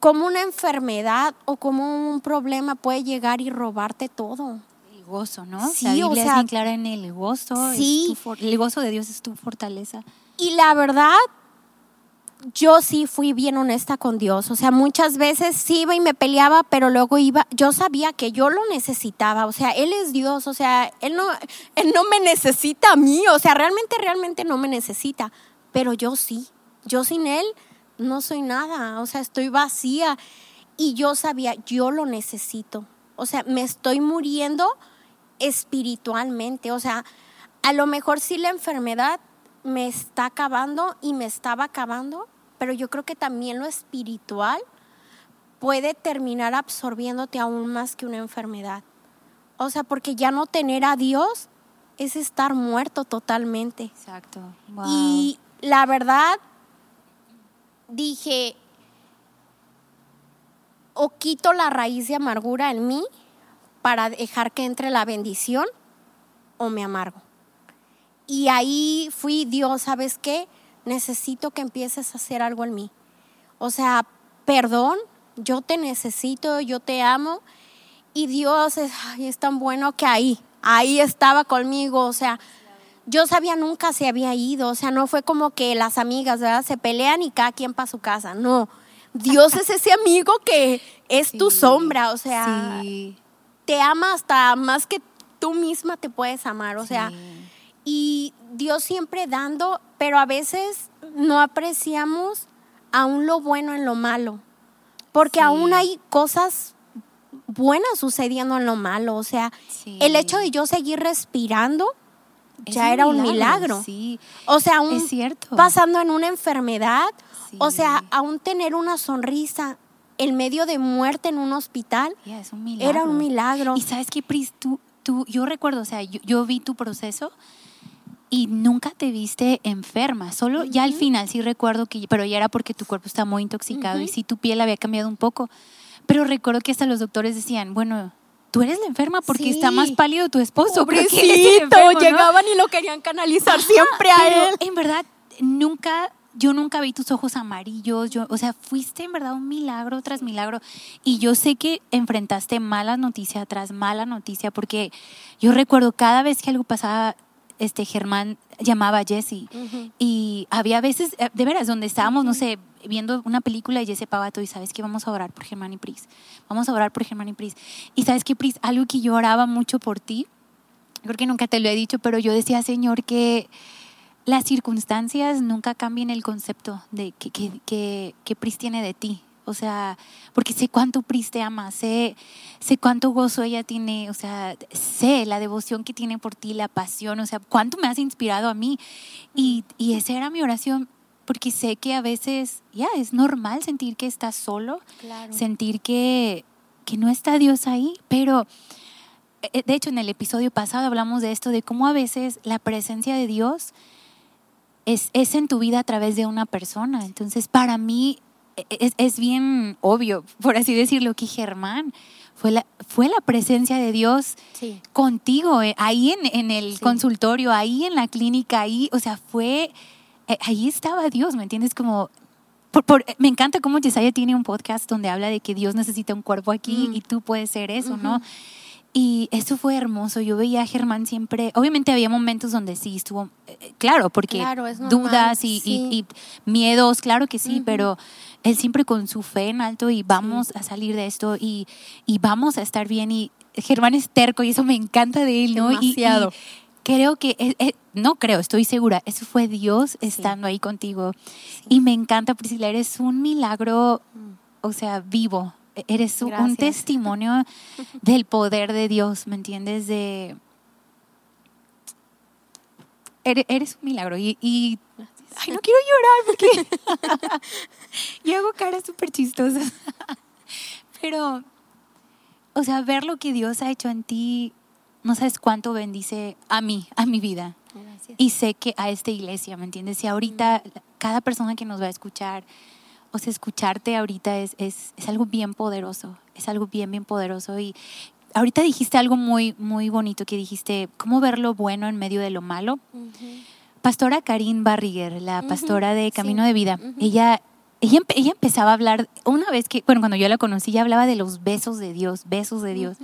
y como una enfermedad o como un problema puede llegar y robarte todo. El gozo, ¿no? Sí, la Biblia o sea, es clara en el gozo. Sí. el gozo de Dios es tu fortaleza. Y la verdad, yo sí fui bien honesta con Dios. O sea, muchas veces sí iba y me peleaba, pero luego iba, yo sabía que yo lo necesitaba. O sea, Él es Dios. O sea, Él no, él no me necesita a mí. O sea, realmente, realmente no me necesita. Pero yo sí. Yo sin Él no soy nada. O sea, estoy vacía. Y yo sabía, yo lo necesito. O sea, me estoy muriendo espiritualmente. O sea, a lo mejor sí la enfermedad me está acabando y me estaba acabando, pero yo creo que también lo espiritual puede terminar absorbiéndote aún más que una enfermedad. O sea, porque ya no tener a Dios es estar muerto totalmente. Exacto. Y la verdad, dije, o quito la raíz de amargura en mí para dejar que entre la bendición, o me amargo. Y ahí fui, Dios, ¿sabes qué? Necesito que empieces a hacer algo en mí. O sea, perdón, yo te necesito, yo te amo. Y Dios es, es tan bueno que ahí, ahí estaba conmigo. O sea, yo sabía nunca se había ido. O sea, no fue como que las amigas, ¿verdad? Se pelean y cada quien para su casa. No. Dios es ese amigo que es tu sombra. O sea, te ama hasta más que tú misma te puedes amar. O sea, y Dios siempre dando, pero a veces no apreciamos aún lo bueno en lo malo, porque aún hay cosas buenas sucediendo en lo malo, o sea, el hecho de yo seguir respirando ya era un milagro. O sea, aún pasando en una enfermedad, o sea, aún tener una sonrisa en medio de muerte en un hospital, era un milagro. Y sabes qué, Pris, tú, tú, yo recuerdo, o sea, yo vi tu proceso y nunca te viste enferma. Solo ya al final sí recuerdo que, pero ya era porque tu cuerpo está muy intoxicado y sí tu piel había cambiado un poco. Pero recuerdo que hasta los doctores decían, bueno, tú eres la enferma porque está más pálido tu esposo. Pobrecito, llegaban y lo querían canalizar siempre a él. En verdad, nunca, yo nunca vi tus ojos amarillos. Yo, o sea, fuiste en verdad un milagro tras milagro. Y yo sé que enfrentaste mala noticia tras mala noticia porque yo recuerdo cada vez que algo pasaba este Germán llamaba a Jesse. Y había veces, eh, de veras, donde estábamos, no sé, viendo una película y Jesse Pavato y sabes que vamos a orar por Germán y Pris. Vamos a orar por Germán y Pris. Y sabes que Pris, algo que yo oraba mucho por ti, creo que nunca te lo he dicho, pero yo decía, Señor, que las circunstancias nunca cambien el concepto de que, que, que Pris tiene de ti. O sea, porque sé cuánto Pris te ama, sé, sé cuánto gozo ella tiene, o sea, sé la devoción que tiene por ti, la pasión, o sea, cuánto me has inspirado a mí. Y, y esa era mi oración, porque sé que a veces, ya, es normal sentir que estás solo, sentir que, que no está Dios ahí, pero... Eh, de hecho, en el episodio pasado hablamos de esto, de cómo a veces la presencia de Dios es, es en tu vida a través de una persona. Entonces, para mí, es, bien obvio, por así decirlo, que Germán fue la, fue la presencia de Dios contigo, eh, ahí en, el consultorio, ahí en la clínica, ahí, o sea, fue, eh, ahí estaba Dios, ¿me entiendes? Como, me encanta cómo Yesaya tiene un podcast donde habla de que Dios necesita un cuerpo aquí mm. y tú puedes ser eso, ¿no? Y eso fue hermoso. Yo veía a Germán siempre. Obviamente había momentos donde sí estuvo. eh, claro, porque Claro, es normal, dudas y, y- sí. y miedos, claro que sí, pero él siempre con su fe en alto y vamos a salir de esto y, y vamos a estar bien. Y Germán es terco y eso me encanta de él, ¿no? Y- creo que. no creo, estoy segura. Eso fue Dios estando ahí contigo. Y me encanta, Priscila. Eres un milagro, o sea, vivo. Eres un- testimonio del poder de Dios, ¿me entiendes? De eres, eres un milagro y, y- ay, no quiero llorar porque yo hago caras súper chistosas. Pero, o sea, ver lo que Dios ha hecho en ti, no sabes cuánto bendice a mí, a mi vida. Gracias. Y sé que a esta iglesia, ¿me entiendes? Y ahorita cada persona que nos va a escuchar, o sea, escucharte ahorita es, es, es algo bien poderoso, es algo bien, bien poderoso. Y ahorita dijiste algo muy, muy bonito que dijiste, ¿cómo ver lo bueno en medio de lo malo? Ujú. Pastora Karin Barriguer, la pastora de sí. Camino de Vida, ella, ella, ella empezaba a hablar, una vez que, bueno, cuando yo la conocí, ella hablaba de los besos de Dios, besos de Dios.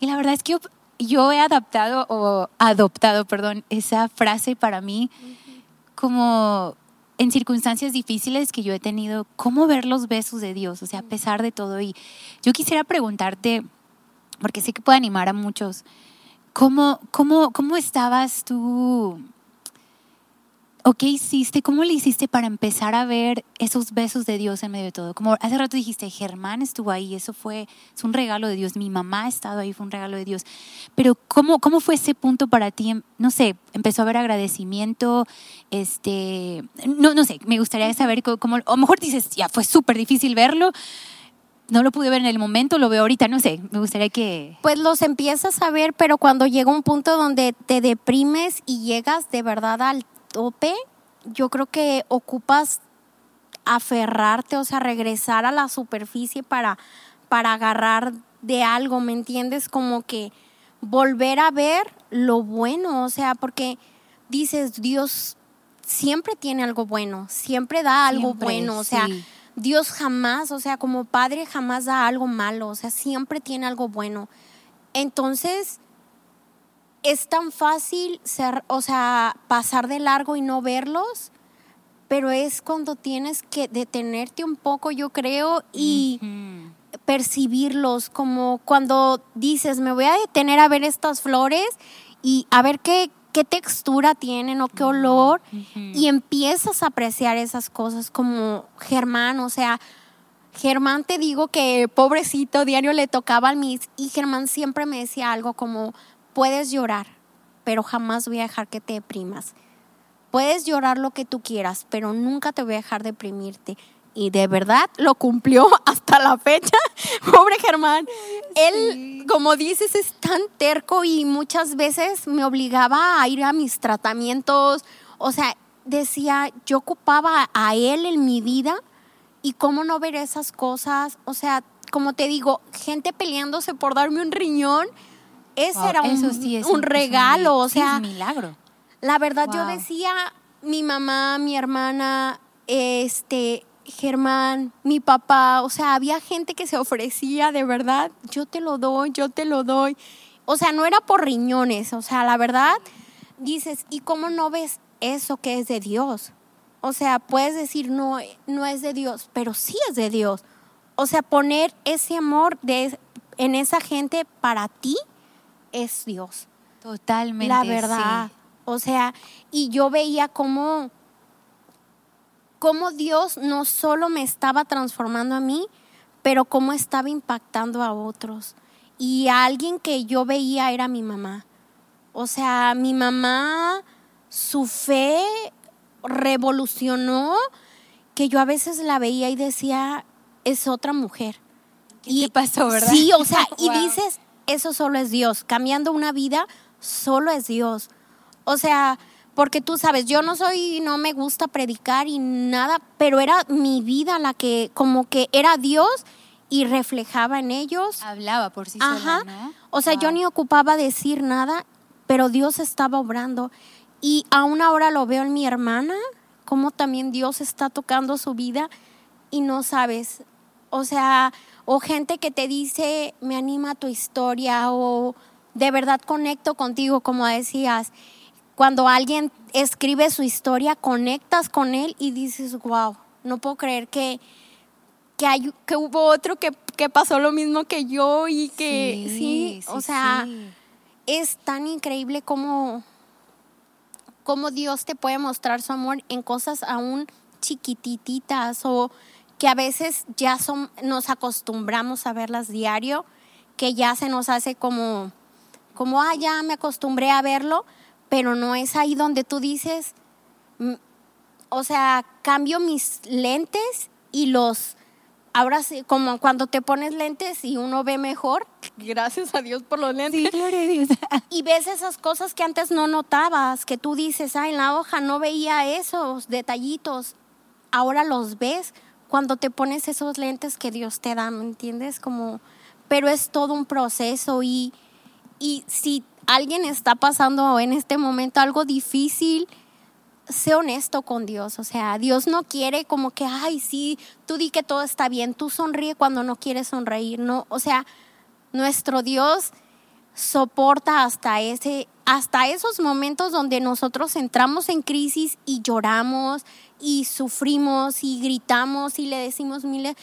Y la verdad es que yo, yo he adaptado o adoptado, perdón, esa frase para mí como en circunstancias difíciles que yo he tenido, cómo ver los besos de Dios, o sea, a pesar de todo. Y yo quisiera preguntarte, porque sé que puede animar a muchos, ¿cómo, cómo, cómo estabas tú? ¿O qué hiciste? ¿Cómo le hiciste para empezar a ver esos besos de Dios en medio de todo? Como hace rato dijiste, Germán estuvo ahí, eso fue es un regalo de Dios. Mi mamá ha estado ahí, fue un regalo de Dios. Pero ¿cómo, cómo fue ese punto para ti? No sé, empezó a haber agradecimiento, este, no, no sé, me gustaría saber cómo, cómo- o mejor dices, ya fue súper difícil verlo, no lo pude ver en el momento, lo veo ahorita, no sé, me gustaría que... Pues los empiezas a ver, pero cuando llega un punto donde te deprimes y llegas de verdad al tope, yo creo que ocupas aferrarte, o sea, regresar a la superficie para, para agarrar de algo, ¿me entiendes? Como que volver a ver lo bueno, o sea, porque dices, Dios siempre tiene algo bueno, siempre da algo Siempre, bueno, o sea, sí. Dios jamás, o sea, como padre jamás da algo malo, o sea, siempre tiene algo bueno. Entonces, es tan fácil ser, o sea, pasar de largo y no verlos, pero es cuando tienes que detenerte un poco, yo creo, y percibirlos, como cuando dices, me voy a detener a ver estas flores y a ver qué, qué textura tienen o qué olor, y empiezas a apreciar esas cosas como Germán, o sea, Germán te digo que pobrecito, diario le tocaba al mis y Germán siempre me decía algo como, puedes llorar, pero jamás voy a dejar que te deprimas. Puedes llorar lo que tú quieras, pero nunca te voy a dejar deprimirte. Y de verdad lo cumplió hasta la fecha. Pobre Germán. Él, como dices, es tan terco y muchas veces me obligaba a ir a mis tratamientos. O sea, decía, yo ocupaba a él en mi vida y cómo no ver esas cosas. O sea, como te digo, gente peleándose por darme un riñón. Ese Wow, era un, eso sí es un regalo. o sí es sea, un milagro. la verdad, yo decía, mi mamá, mi hermana, este, Germán, mi papá, o sea, había gente que se ofrecía de verdad, yo te lo doy, yo te lo doy. O sea, no era por riñones, o sea, la verdad, dices, ¿y cómo no ves eso que es de Dios? O sea, puedes decir, no, no es de Dios, pero sí es de Dios. O sea, poner ese amor de, en esa gente para ti es Dios. Totalmente. La verdad. sí. O sea, y yo veía cómo, cómo Dios no solo me estaba transformando a mí, pero cómo estaba impactando a otros. Y a alguien que yo veía era mi mamá. O sea, mi mamá, su fe revolucionó que yo a veces la veía y decía, es otra mujer. ¿Qué te pasó, verdad? Sí, o sea, y dices, eso solo es Dios. Cambiando una vida, solo es Dios. O sea, porque tú sabes, yo no soy, no me gusta predicar y nada, pero era mi vida la que, como que era Dios y reflejaba en ellos. Hablaba por sí Ajá. sola, ¿no? O sea, yo ni ocupaba decir nada, pero Dios estaba obrando. Y aún ahora lo veo en mi hermana, como también Dios está tocando su vida y no sabes, O sea, o gente que te dice, me anima tu historia o de verdad conecto contigo, como decías. Cuando alguien escribe su historia, conectas con él y dices, wow, no puedo creer que, que, hay, que hubo otro que, que pasó lo mismo que yo y que sí, o sea, es tan increíble como, como Dios te puede mostrar su amor en cosas aún chiquititas o que a veces ya son, nos acostumbramos a verlas diario, que ya se nos hace como, como, ah, ya me acostumbré a verlo, pero no es ahí donde tú dices, mm, o sea, cambio mis lentes y los, ahora sí, como cuando te pones lentes y uno ve mejor, gracias a Dios por los lentes. y ves esas cosas que antes no notabas, que tú dices, ah, en la hoja no veía esos detallitos, ahora los ves cuando te pones esos lentes que Dios te da, ¿me entiendes? Como, pero es todo un proceso y, y si alguien está pasando en este momento algo difícil, sé honesto con Dios. O sea, Dios no quiere como que, ay, sí, tú di que todo está bien, tú sonríe cuando no quieres sonreír. No, o sea, nuestro Dios soporta hasta ese hasta esos momentos donde nosotros entramos en crisis y lloramos y sufrimos y gritamos y le decimos miles,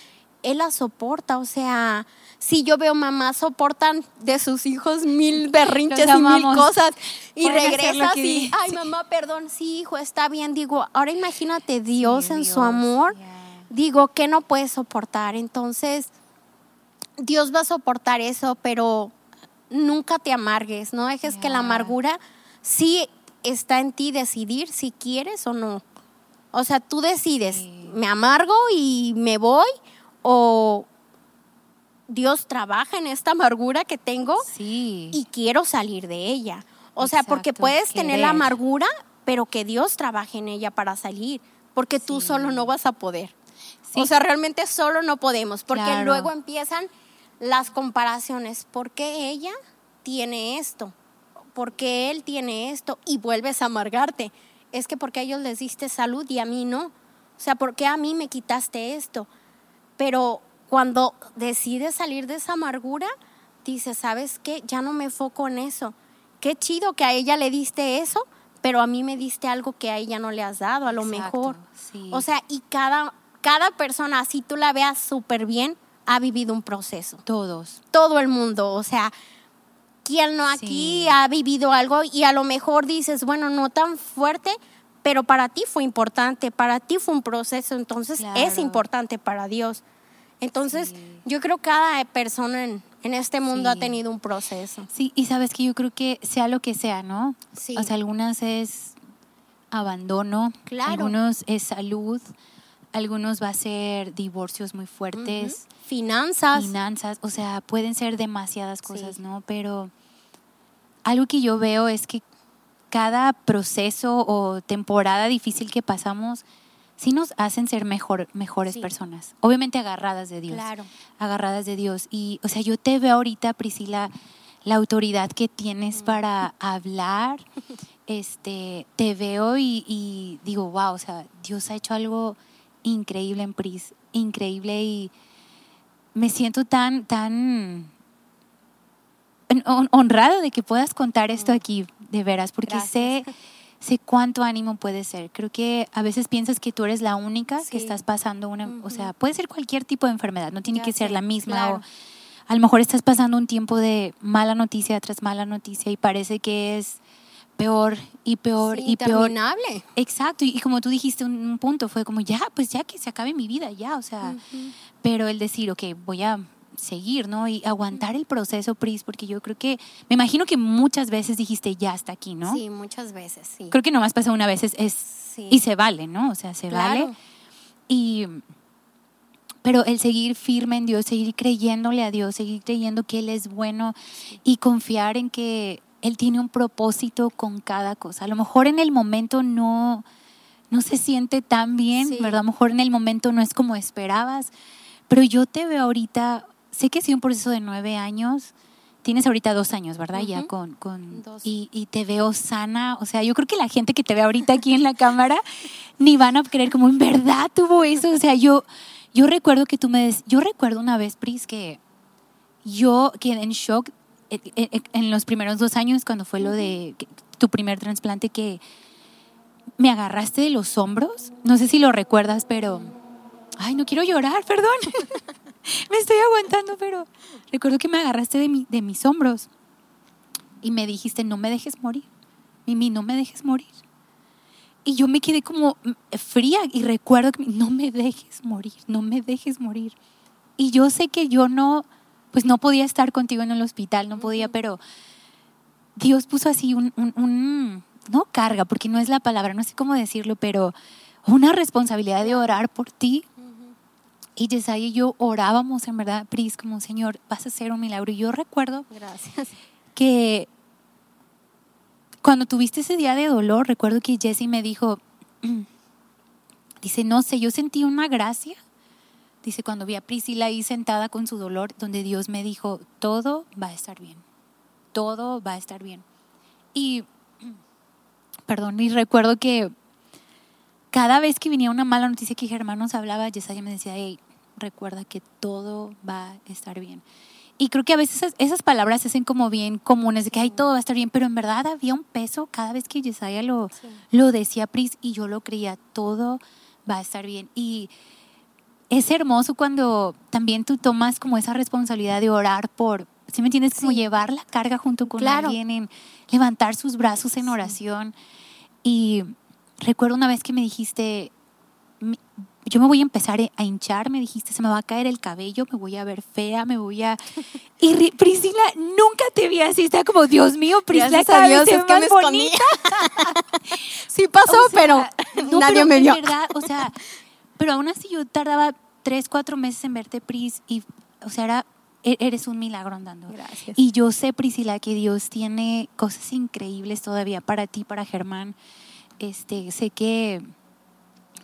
Él la soporta, o sea, si yo veo mamás soportan de sus hijos mil berrinches y mil cosas y regresas y, ay mamá, perdón, sí hijo, está bien, digo, ahora imagínate Dios en su amor, digo, que no puede soportar? Entonces, Dios va a soportar eso, pero nunca te amargues, no dejes que la amargura sí está en ti decidir si quieres o no. O sea, tú decides, me amargo y me voy o Dios trabaja en esta amargura que tengo y quiero salir de ella. O sea, porque puedes tener la amargura, pero que Dios trabaje en ella para salir, porque tú solo no vas a poder. O sea, realmente solo no podemos, porque luego empiezan las comparaciones. ¿Por qué ella tiene esto? ¿Por qué él tiene esto? Y vuelves a amargarte. Es que porque a ellos les diste salud y a mí no. O sea, ¿por qué a mí me quitaste esto? Pero cuando decides salir de esa amargura, dices, ¿sabes qué? Ya no me foco en eso. Qué chido que a ella le diste eso, pero a mí me diste algo que a ella no le has dado, a lo mejor. O sea, y cada, cada persona, si tú la veas súper bien, ha vivido un proceso. Todos. Todo el mundo. O sea, ¿quién no aquí ha vivido algo y a lo mejor dices, bueno, no tan fuerte, pero para ti fue importante, para ti fue un proceso, entonces es importante para Dios. Entonces, yo creo que cada persona en, este mundo ha tenido un proceso. Sí, y sabes que yo creo que sea lo que sea, ¿no? Sí. O sea, algunas es abandono, claro. algunos es salud, algunos va a ser divorcios muy fuertes. Finanzas. Finanzas, o sea, pueden ser demasiadas cosas, ¿no? Pero algo que yo veo es que cada proceso o temporada difícil que pasamos, sí nos hacen ser mejor, mejores personas. Obviamente agarradas de Dios. Claro. Agarradas de Dios. Y, o sea, yo te veo ahorita, Priscila, la autoridad que tienes para hablar. Este, te veo y, y, digo, wow, o sea, Dios ha hecho algo increíble en Pris, increíble y me siento tan, tan honrada de que puedas contar esto aquí, de veras, porque sé sé cuánto ánimo puede ser. Creo que a veces piensas que tú eres la única que estás pasando una, o sea, puede ser cualquier tipo de enfermedad, no tiene que ser la misma o a lo mejor estás pasando un tiempo de mala noticia tras mala noticia y parece que es peor y peor y peor. Exacto, y, como tú dijiste un, punto, fue como ya, pues ya que se acabe mi vida, ya, o sea, pero el decir, ok, voy a seguir, ¿no? Y aguantar el proceso, Pris, porque yo creo que, me imagino que muchas veces dijiste, ya hasta aquí, ¿no? Sí, muchas veces, sí. Creo que nomás pasa una vez, es, y se vale, ¿no? O sea, se vale. Y, pero el seguir firme en Dios, seguir creyéndole a Dios, seguir creyendo que Él es bueno y confiar en que él tiene un propósito con cada cosa. A lo mejor en el momento no, no se siente tan bien, ¿verdad? A lo mejor en el momento no es como esperabas, pero yo te veo ahorita, sé que ha sido un proceso de nueve años, tienes ahorita dos años, ¿verdad? Ya con, con y, y, te veo sana, o sea, yo creo que la gente que te ve ahorita aquí en la cámara ni van a creer como en verdad tuvo eso, o sea, yo yo recuerdo que tú me des, yo recuerdo una vez, Pris, que yo quedé en shock eh, eh, eh, en los primeros dos años cuando fue lo de tu primer trasplante que me agarraste de los hombros. No sé si lo recuerdas, pero... Ay, no quiero llorar, perdón. me estoy aguantando, pero recuerdo que me agarraste de, mi, de mis hombros y me dijiste, no me dejes morir. Mimi, no me dejes morir. Y yo me quedé como fría y recuerdo que no me dejes morir, no me dejes morir. Y yo sé que yo no, pues no podía estar contigo en el hospital, no podía, pero Dios puso así un, un, no carga, porque no es la palabra, no sé cómo decirlo, pero una responsabilidad de orar por ti. Y Yesaya y yo orábamos, en verdad, Pris, como Señor, vas a hacer un milagro. Y yo recuerdo Gracias. que cuando tuviste ese día de dolor, recuerdo que Jessie me dijo, dice, no sé, yo sentí una gracia. Dice, cuando vi a Priscila ahí sentada con su dolor, donde Dios me dijo, todo va a estar bien, todo va a estar bien. Y, perdón, y recuerdo que cada vez que venía una mala noticia que Germán nos hablaba, Yesaya me decía, hey, recuerda que todo va a estar bien. Y creo que a veces esas, palabras se hacen como bien comunes, de que ay, todo va a estar bien, pero en verdad había un peso cada vez que Yesaya lo, lo decía, Pris, y yo lo creía, todo va a estar bien. Y es hermoso cuando también tú tomas como esa responsabilidad de orar por, ¿sí me entiendes? Como llevar la carga junto con alguien, en levantar sus brazos en oración. Y recuerdo una vez que me dijiste, yo me voy a empezar a hinchar, me dijiste, se me va a caer el cabello, me voy a ver fea, me voy a... Y Priscila, nunca te vi así, está como, Dios mío, Priscila, cada Dios, es que me bonita. sí pasó, pero nadie me vio. Verdad, o sea, pero aún así yo tardaba tres, cuatro meses en verte, Pris, y, o sea, era, e-, eres un milagro andando. Gracias. Y yo sé, Priscila, que Dios tiene cosas increíbles todavía para ti, para Germán. Este, sé que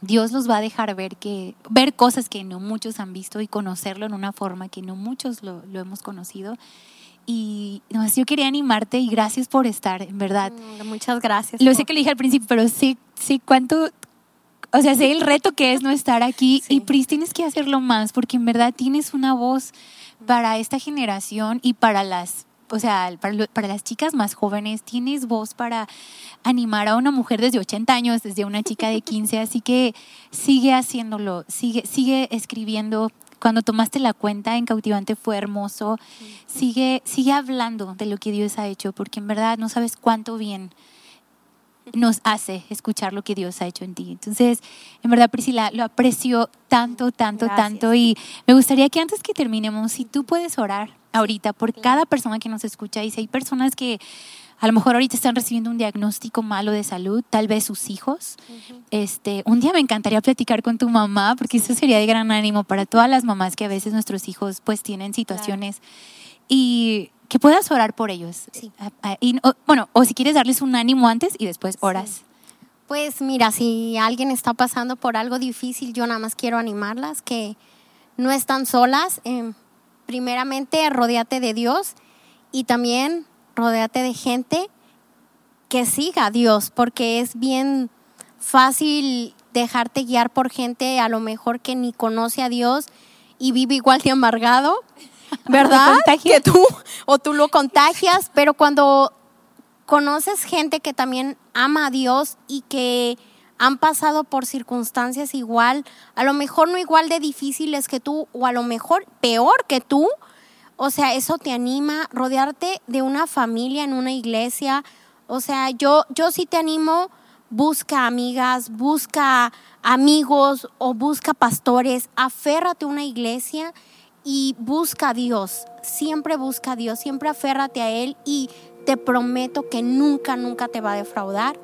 Dios los va a dejar ver que ver cosas que no muchos han visto y conocerlo en una forma que no muchos lo, hemos conocido. Y no, yo quería animarte y gracias por estar, en verdad. Mm, muchas gracias. Lo sé que le dije al principio, pero sí, sí, cuánto, o sea, sé el reto que es no estar aquí. Y Pris, tienes que hacerlo más, porque en verdad tienes una voz para esta generación y para las o sea, para, las chicas más jóvenes, tienes voz para animar a una mujer desde 80 años, desde una chica de 15, así que sigue haciéndolo, sigue, sigue escribiendo. Cuando tomaste la cuenta en Cautivante fue hermoso. Sigue, sigue hablando de lo que Dios ha hecho, porque en verdad no sabes cuánto bien nos hace escuchar lo que Dios ha hecho en ti. Entonces, en verdad, Priscila, lo aprecio tanto, tanto, tanto. Y me gustaría que antes que terminemos, si tú puedes orar ahorita por cada persona que nos escucha y si hay personas que a lo mejor ahorita están recibiendo un diagnóstico malo de salud, tal vez sus hijos. Este, un día me encantaría platicar con tu mamá porque eso sería de gran ánimo para todas las mamás que a veces nuestros hijos pues tienen situaciones y que puedas orar por ellos. Y, bueno, o si quieres darles un ánimo antes y después oras. Pues mira, si alguien está pasando por algo difícil, yo nada más quiero animarlas que no están solas. Eh, primeramente, rodeate de Dios y también rodeate de gente que siga a Dios, porque es bien fácil dejarte guiar por gente a lo mejor que ni conoce a Dios y vive igual de amargado, ¿verdad? que tú o tú lo contagias, pero cuando conoces gente que también ama a Dios y que han pasado por circunstancias igual, a lo mejor no igual de difíciles que tú o a lo mejor peor que tú. O sea, eso te anima, rodearte de una familia en una iglesia. O sea, yo, yo sí te animo, busca amigas, busca amigos o busca pastores, aférrate a una iglesia y busca a Dios. Siempre busca a Dios, siempre aférrate a Él y te prometo que nunca, nunca te va a defraudar.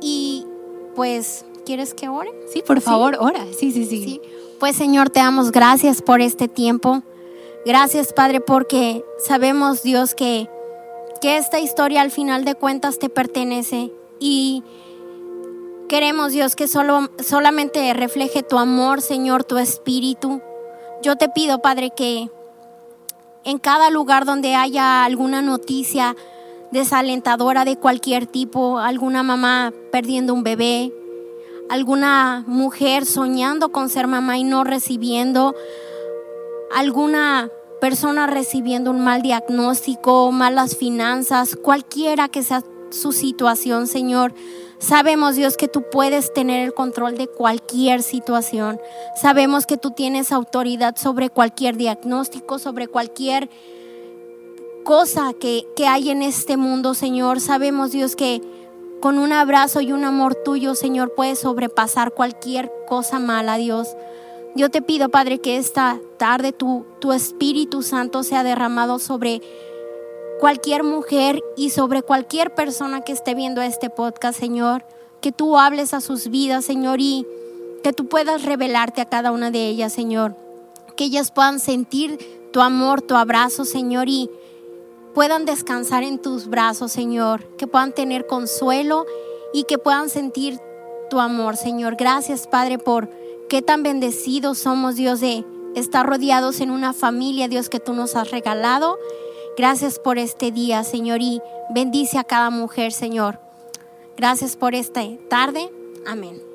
Y pues, ¿quieres que ore? Sí, por favor, ora. Sí, sí, sí, Pues Señor, te damos gracias por este tiempo. Gracias, Padre, porque sabemos, Dios, que, que esta historia al final de cuentas te pertenece y queremos, Dios, que solo, solamente refleje tu amor, Señor, tu espíritu. Yo te pido, Padre, que en cada lugar donde haya alguna noticia, desalentadora de cualquier tipo, alguna mamá perdiendo un bebé, alguna mujer soñando con ser mamá y no recibiendo, alguna persona recibiendo un mal diagnóstico, malas finanzas, cualquiera que sea su situación, Señor. Sabemos, Dios, que tú puedes tener el control de cualquier situación. Sabemos que tú tienes autoridad sobre cualquier diagnóstico, sobre cualquier cosa que, que hay en este mundo, Señor. Sabemos, Dios, que con un abrazo y un amor tuyo, Señor, puedes sobrepasar cualquier cosa mala, Dios. Yo te pido, Padre, que esta tarde tu, tu Espíritu Santo sea derramado sobre cualquier mujer y sobre cualquier persona que esté viendo este podcast, Señor. Que tú hables a sus vidas, Señor, y que tú puedas revelarte a cada una de ellas, Señor. Que ellas puedan sentir tu amor, tu abrazo, Señor, y puedan descansar en tus brazos, Señor. Que puedan tener consuelo y que puedan sentir tu amor, Señor. Gracias, Padre, por Qué tan bendecidos somos, Dios, de estar rodeados en una familia, Dios, que tú nos has regalado. Gracias por este día, Señor, y bendice a cada mujer, Señor. Gracias por esta tarde. Amén.